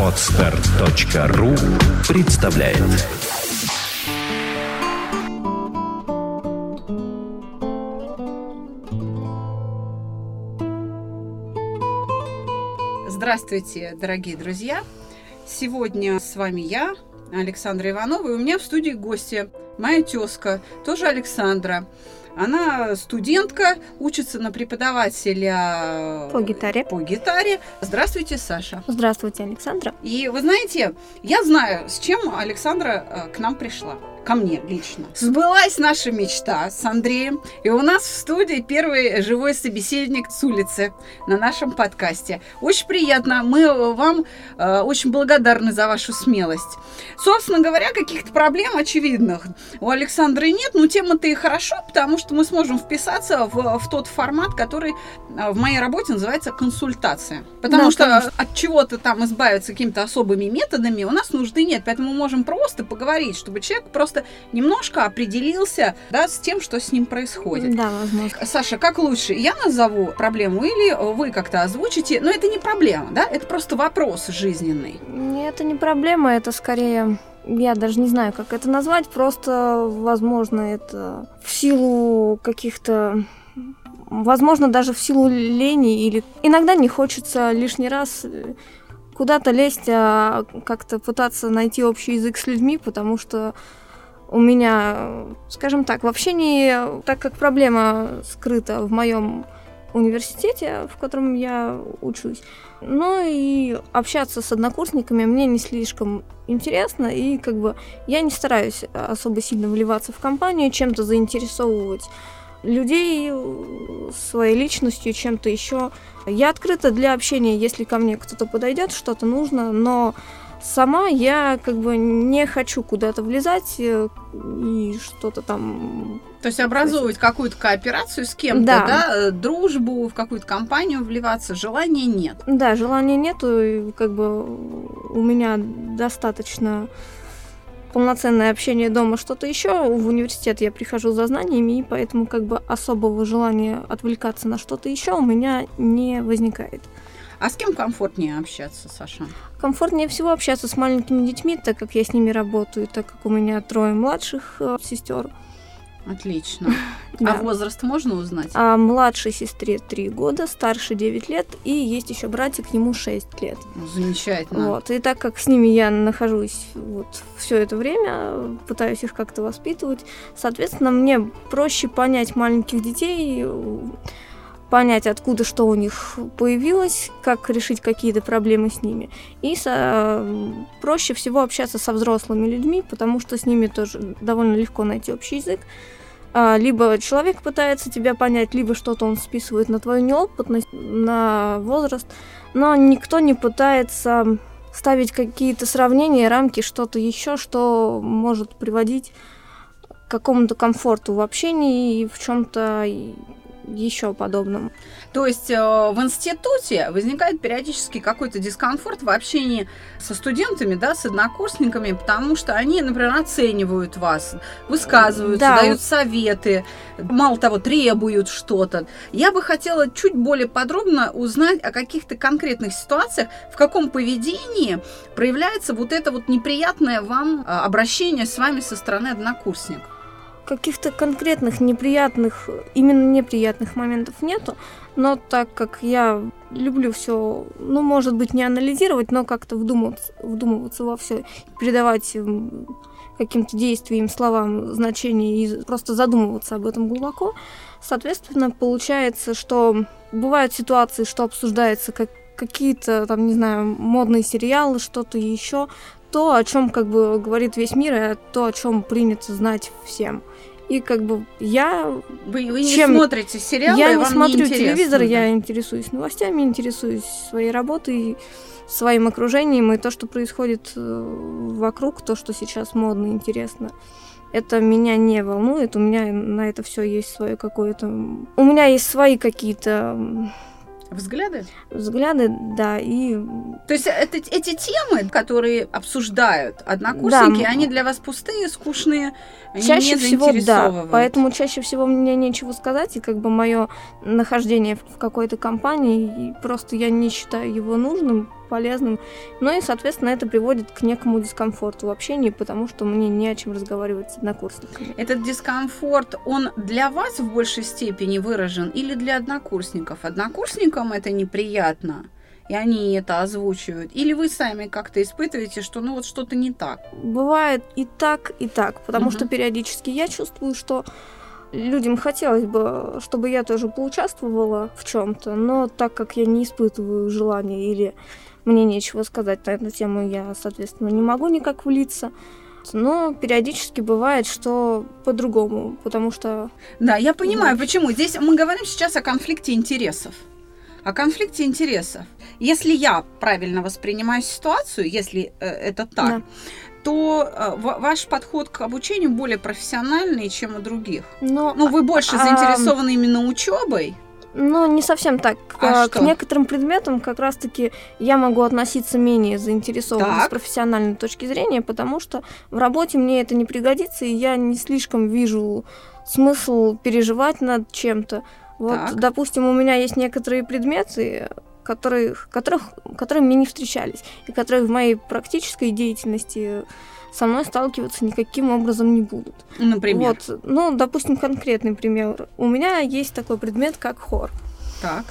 Отстар.ру представляет Здравствуйте, дорогие друзья! Сегодня с вами я, Александра Иванова, и у меня в студии гости моя тезка, тоже Александра. Она студентка, учится на преподавателя По гитаре. по гитаре. Здравствуйте, Саша. Здравствуйте, Александра. И вы знаете, я знаю, с чем Александра э, к нам пришла. Ко мне лично. Сбылась наша мечта с Андреем. И у нас в студии первый живой собеседник с улицы на нашем подкасте. Очень приятно. Мы вам э, очень благодарны за вашу смелость. Собственно говоря, каких-то проблем очевидных у Александры нет. Но тема-то и хорошо, потому что мы сможем вписаться в, в тот формат, который э, в моей работе называется консультация. Потому Да, что конечно. от чего-то там избавиться какими-то особыми методами у нас нужды нет. Поэтому мы можем просто поговорить, чтобы человек просто немножко определился да, с тем, что с ним происходит. Да, возможно. Саша, как лучше, я назову проблему или вы как-то озвучите? Но это не проблема, да? Это просто вопрос жизненный. Не, Это не проблема, это скорее... Я даже не знаю, как это назвать, просто, возможно, это в силу каких-то... Возможно, даже в силу лени или... Иногда не хочется лишний раз э, куда-то лезть, а как-то пытаться найти общий язык с людьми, потому что у меня, скажем так, в общении, так как проблема скрыта в моем университете, в котором я учусь, ну и общаться с однокурсниками мне не слишком интересно, и как бы я не стараюсь особо сильно вливаться в компанию, чем-то заинтересовывать людей э, своей личностью, чем-то еще. Я открыта для общения, если ко мне кто-то подойдет, что-то нужно, но сама я как бы не хочу куда-то влезать э, и что-то там То есть образовывать какую-то кооперацию с кем-то, Да. да, э, дружбу, в какую-то компанию вливаться, желания нет. Да, желания нету, и как бы у меня достаточно полноценное общение дома, что-то еще. В университет я прихожу за знаниями, и поэтому как бы особого желания отвлекаться на что-то еще у меня не возникает. А с кем комфортнее общаться, Саша? Комфортнее всего общаться с маленькими детьми, так как я с ними работаю, так как у меня трое младших э, сестер. Отлично. Да. А возраст можно узнать? А младшей сестре 3 года, старше 9 лет, и есть еще братик, ему 6 лет. Ну, Замечательно. Вот. И так как с ними я нахожусь вот все это время, пытаюсь их как-то воспитывать, соответственно, мне проще понять маленьких детей, понять, откуда что у них появилось, как решить какие-то проблемы с ними. И со- проще всего общаться со взрослыми людьми, потому что с ними тоже довольно легко найти общий язык. А, Либо человек пытается тебя понять, либо что-то он списывает на твою неопытность, на возраст, но никто не пытается ставить какие-то сравнения, рамки, что-то еще, что может приводить к какому-то комфорту в общении и в чем-то еще подобном. То есть э, в институте возникает периодически какой-то дискомфорт в общении со студентами, да, с однокурсниками, потому что они, например, оценивают вас, высказываются, Да, дают советы, мало того, требуют что-то. Я бы хотела чуть более подробно узнать о каких-то конкретных ситуациях, в каком поведении проявляется вот это вот неприятное вам э, обращение с вами со стороны однокурсника. Каких-то конкретных неприятных, именно неприятных моментов нету, но так как я люблю все, ну, может быть, не анализировать, но как-то вдумываться, вдумываться во все, передавать каким-то действиям, словам значение и просто задумываться об этом глубоко, соответственно, получается, что бывают ситуации, что обсуждается как какие-то, там, не знаю, модные сериалы, что-то еще, то, о чем как бы говорит весь мир, и то, о чем принято знать всем. И как бы я, Вы, вы не Чем- смотрите сериалы, я не смотрю интересно, телевизор, да? я интересуюсь новостями, интересуюсь своей работой, своим окружением и то, что происходит э, вокруг, то, что сейчас модно, интересно. Это меня не волнует, у меня на это все есть свое какое-то... У меня есть свои какие-то Взгляды? Взгляды, да, и... То есть это, эти темы, которые обсуждают однокурсники, Да. они для вас пустые, скучные, Чаще не всего, да. Поэтому чаще всего мне нечего сказать, и как бы мое нахождение в какой-то компании, просто я не считаю его нужным, полезным. Ну и, соответственно, это приводит к некому дискомфорту в общении, потому что мне не о чем разговаривать с однокурсниками. Этот дискомфорт, он для вас в большей степени выражен или для однокурсников? Однокурсникам это неприятно, и они это озвучивают? Или вы сами как-то испытываете, что ну вот что-то не так? Бывает и так, и так, потому Мгм. что периодически я чувствую, что людям хотелось бы, чтобы я тоже поучаствовала в чем-то, но так как я не испытываю желания или мне нечего сказать на эту тему, я, соответственно, не могу никак влиться. Но периодически бывает, что по-другому, потому что Да, я понимаю, Вот. почему. Здесь мы говорим сейчас о конфликте интересов. О конфликте интересов. Если я правильно воспринимаю ситуацию, если э, это так, Да. То э, ва- ваш подход к обучению более профессиональный, чем у других. Но, Ну, вы больше А, заинтересованы именно учебой. но не совсем так. А К- что? К некоторым предметам как раз-таки я могу относиться менее заинтересованно с профессиональной точки зрения, потому что в работе мне это не пригодится, и я не слишком вижу смысл переживать над чем-то. Вот, Так. допустим, у меня есть некоторые предметы, которых, которых, которые мне не встречались, и которые в моей практической деятельности со мной сталкиваться никаким образом не будут. Например. Вот, ну, допустим, конкретный пример. У меня есть такой предмет, как хор. Так.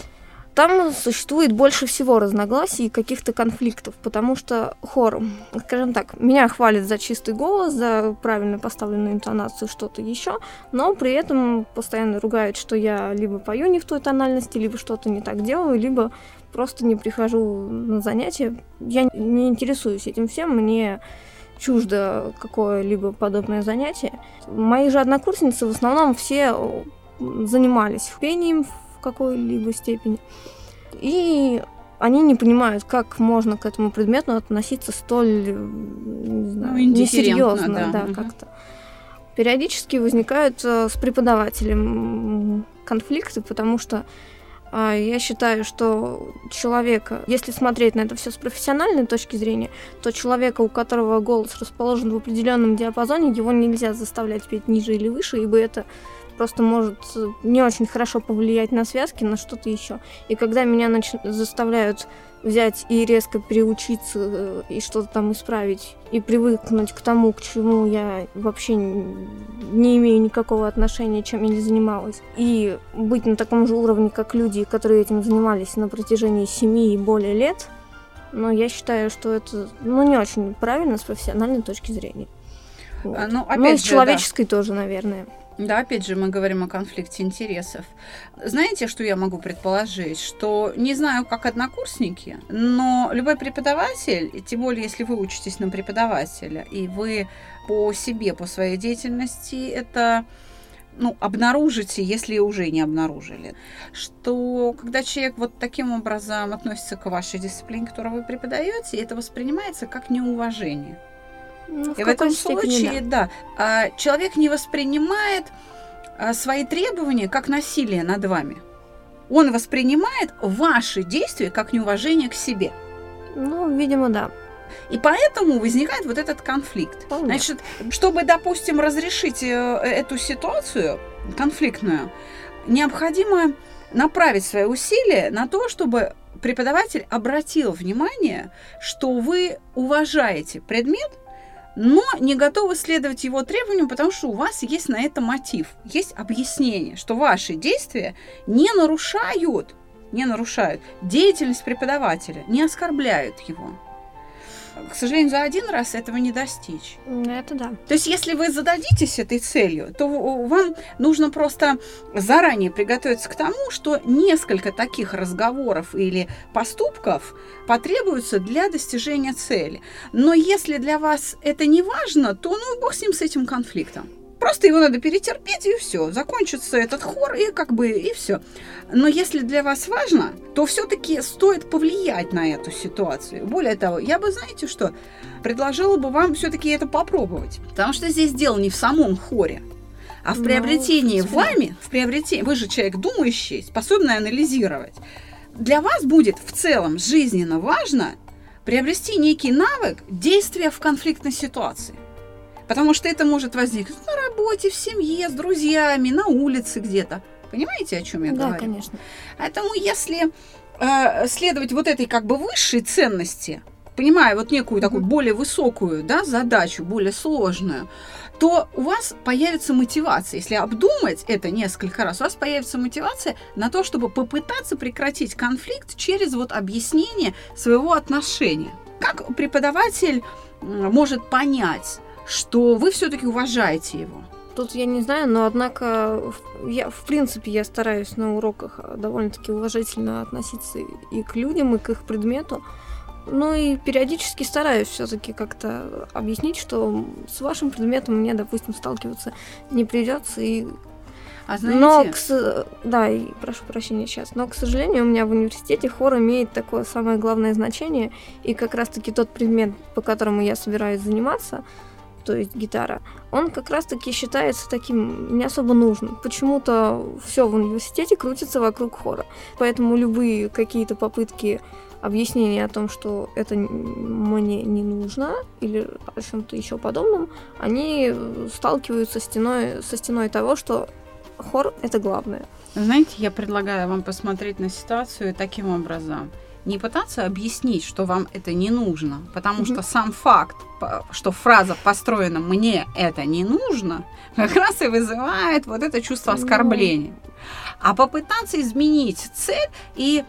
Там существует больше всего разногласий и каких-то конфликтов, потому что хор, скажем так, меня хвалят за чистый голос, за правильно поставленную интонацию, что-то еще, но при этом постоянно ругают, что я либо пою не в той тональности, либо что-то не так делаю, либо просто не прихожу на занятия. Я не интересуюсь этим всем, мне чуждо какое-либо подобное занятие. Мои же однокурсницы в основном все м, занимались пением в какой-либо степени. И они не понимают, как можно к этому предмету относиться столь, э, не знаю, Ну, несерьезно, да. да, Мгм. как-то. Периодически возникают э, с преподавателем конфликты, потому что я считаю, что человека, если смотреть на это все с профессиональной точки зрения, то человека, у которого голос расположен в определенном диапазоне, его нельзя заставлять петь ниже или выше, ибо это просто может э, не очень хорошо повлиять на связки, на что-то еще. И когда меня нач- заставляют взять и резко переучиться э, и что-то там исправить, и привыкнуть к тому, к чему я вообще не имею никакого отношения, чем я не занималась, и быть на таком же уровне, как люди, которые этим занимались на протяжении семи и более лет, но я считаю, что это ну, не очень правильно с профессиональной точки зрения. Вот. А, Ну, ну и опять с же, да. человеческой тоже, наверное. Да, опять же, мы говорим о конфликте интересов. Знаете, что я могу предположить? Что не знаю, как однокурсники, но любой преподаватель, и тем более, если вы учитесь на преподавателя, и вы по себе, по своей деятельности, это ну, обнаружите, если уже не обнаружили, что когда человек вот таким образом относится к вашей дисциплине, которую вы преподаете, это воспринимается как неуважение. Ну, в в этом случае, да, а, человек не воспринимает а, свои требования как насилие над вами. Он воспринимает ваши действия как неуважение к себе. да. Ну, видимо, да. И поэтому возникает вот этот конфликт. Вполне. Значит, чтобы, допустим, разрешить э, эту ситуацию конфликтную, необходимо направить свои усилия на то, чтобы преподаватель обратил внимание, что вы уважаете предмет, но не готовы следовать его требованиям, потому что у вас есть на это мотив, есть объяснение, что ваши действия не нарушают, не нарушают деятельность преподавателя, не оскорбляют его. К сожалению, за один раз этого не достичь. Это да. То есть, если вы зададитесь этой целью, то вам нужно просто заранее приготовиться к тому, что несколько таких разговоров или поступков потребуются для достижения цели. Но если для вас это не важно, то ну бог с ним, с этим конфликтом. Просто его надо перетерпеть, и все. Закончится этот хор, и как бы, и все. Но если для вас важно, то все-таки стоит повлиять на эту ситуацию. Более того, я бы, знаете что, предложила бы вам все-таки это попробовать. Потому что здесь дело не в самом хоре, а в Ну, приобретении да. вами, в приобретении, вы же человек думающий, способный анализировать. для вас будет в целом жизненно важно приобрести некий навык действия в конфликтной ситуации. Потому что это может возникнуть на работе, в семье, с друзьями, на улице где-то. Понимаете, о чем я да, говорю? конечно. Поэтому если э, следовать вот этой как бы высшей ценности, понимая вот некую такую более высокую да, задачу, более сложную, то у вас появится мотивация. Если обдумать это несколько раз, у вас появится мотивация на то, чтобы попытаться прекратить конфликт через вот объяснение своего отношения. Как преподаватель может понять, что вы все-таки уважаете его? Тут я не знаю, но однако я, в принципе, я стараюсь на уроках довольно-таки уважительно относиться и к людям, и к их предмету. Ну и периодически стараюсь все-таки как-то объяснить, что с вашим предметом мне, допустим, сталкиваться не придется. И... А знаете... Но, к... да, и прошу прощения сейчас, но, к сожалению, у меня в университете хор имеет такое самое главное значение, и как раз-таки тот предмет, по которому я собираюсь заниматься, то есть гитара, он как раз-таки считается таким не особо нужным. Почему-то все в университете крутится вокруг хора. Поэтому любые какие-то попытки объяснение о том, что это мне не нужно или о чем-то еще подобном, они сталкиваются стеной, со стеной того, что хор это главное. Знаете, я предлагаю вам посмотреть на ситуацию таким образом. Не пытаться объяснить, что вам это не нужно, потому mm-hmm. что сам факт, что фраза построена «мне это не нужно», как раз и вызывает вот это чувство оскорбления. Mm-hmm. А попытаться изменить цель и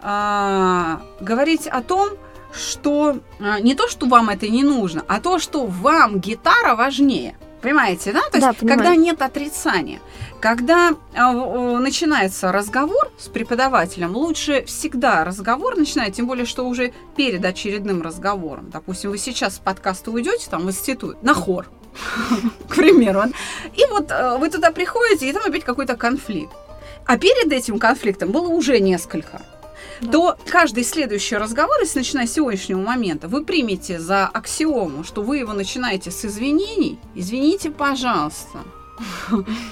а, говорить о том, что а, не то, что вам это не нужно, а то, что вам гитара важнее. Понимаете, да? То есть, да, когда нет отрицания, когда э, начинается разговор с преподавателем, лучше всегда разговор начинать, тем более, что уже перед очередным разговором. Допустим, вы сейчас с подкаста уйдете там в институт на хор, к примеру. И вот э, вы туда приходите, и там опять какой-то конфликт. А перед этим конфликтом было уже несколько то каждый следующий разговор, если начиная с сегодняшнего момента, вы примете за аксиому, что вы его начинаете с извинений, извините, пожалуйста.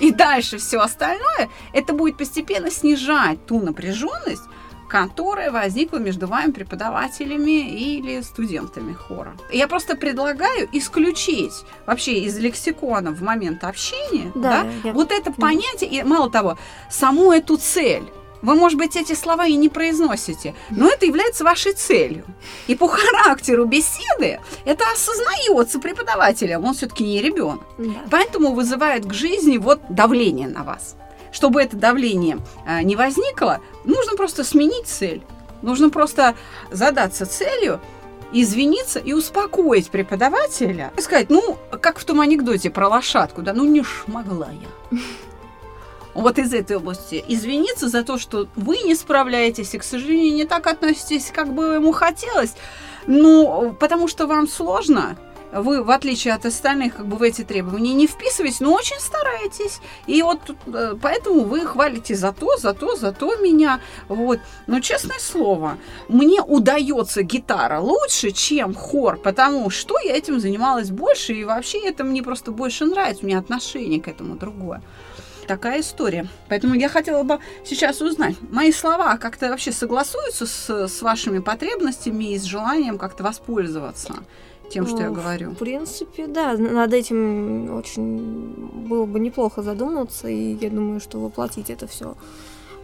И дальше все остальное, это будет постепенно снижать ту напряженность, которая возникла между вами преподавателями или студентами хора. Я просто предлагаю исключить вообще из лексикона в момент общения да, да, я... вот это понятие, и мало того, саму эту цель. Вы, может быть, эти слова и не произносите, но это является вашей целью. И по характеру беседы это осознается преподавателем, он все-таки не ребенок. Да. Поэтому вызывает к жизни вот давление на вас. Чтобы это давление а, не возникло, нужно просто сменить цель. Нужно просто задаться целью, извиниться и успокоить преподавателя. И сказать, ну, как в том анекдоте про лошадку, да, ну не шмогла я вот из этой области, извиниться за то, что вы не справляетесь и, к сожалению, не так относитесь, как бы ему хотелось, ну, потому что вам сложно, вы, в отличие от остальных, как бы в эти требования не вписываетесь, но очень стараетесь. И вот э, поэтому вы хвалите за то, за то, за то меня. Вот. Но честное слово, мне удается гитара лучше, чем хор, потому что я этим занималась больше, и вообще это мне просто больше нравится, у меня отношение к этому другое такая история. Поэтому я хотела бы сейчас узнать, мои слова как-то вообще согласуются с, с вашими потребностями и с желанием как-то воспользоваться тем, что я ну, говорю? В принципе, да, над этим очень было бы неплохо задуматься, и я думаю, что воплотить это все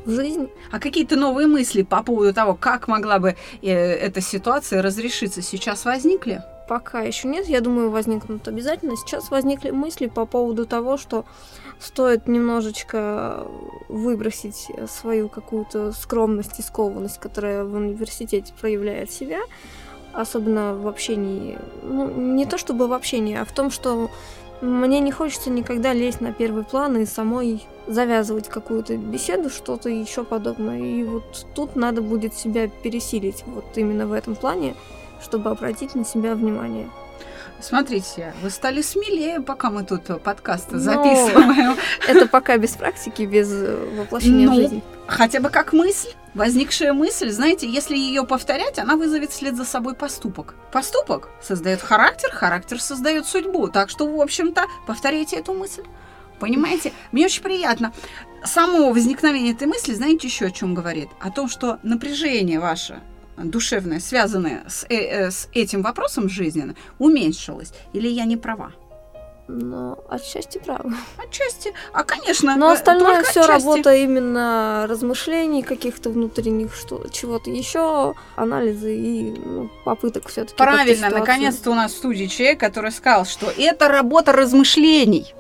в жизнь. А какие-то новые мысли по поводу того, как могла бы э, эта ситуация разрешиться, сейчас возникли? Пока еще нет, я думаю, возникнут обязательно. Сейчас возникли мысли по поводу того, что стоит немножечко выбросить свою какую-то скромность и скованность, которая в университете проявляет себя, особенно в общении, ну, не то чтобы в общении, а в том, что мне не хочется никогда лезть на первый план и самой завязывать какую-то беседу, что-то еще подобное. И вот тут надо будет себя пересилить, вот именно в этом плане, чтобы обратить на себя внимание. Смотрите, вы стали смелее, пока мы тут подкаст Но записываем. Это пока без практики, без воплощения ну, в жизнь. Хотя бы как мысль. Возникшая мысль, знаете, если ее повторять, она вызовет вслед за собой поступок. Поступок создает характер, характер создает судьбу. Так что, в общем-то, повторяйте эту мысль. Понимаете? Мне очень приятно. Само возникновение этой мысли, знаете, еще о чем говорит? О том, что напряжение ваше душевное, связанное с, э, э, с этим вопросом жизненно, уменьшилось. Или я не права? Ну, отчасти правы. Отчасти. А, конечно. Но э, остальное все отчасти. работа именно размышлений каких-то внутренних, что чего-то еще, анализы и ну, попыток все-таки. Правильно, наконец-то у нас в студии человек, который сказал, что это работа размышлений.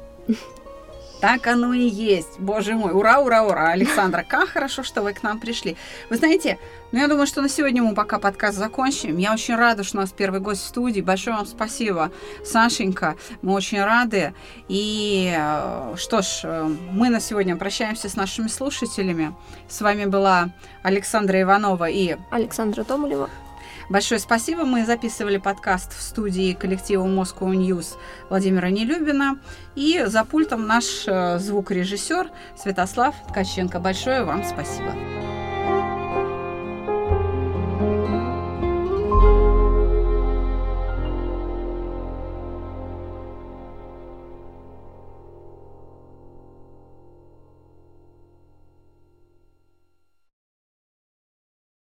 Так оно и есть. Боже мой, ура, ура, ура. Александра, как хорошо, что вы к нам пришли. Вы знаете, ну я думаю, что на сегодня мы пока подкаст закончим. Я очень рада, что у нас первый гость в студии. Большое вам спасибо, Сашенька. Мы очень рады. И э, что ж, э, мы на сегодня прощаемся с нашими слушателями. С вами была Александра Иванова и Александра Томолева. Большое спасибо. Мы записывали подкаст в студии коллектива Moscow News Владимира Нелюбина. И за пультом наш э, звукорежиссер Святослав Ткаченко. Большое вам спасибо.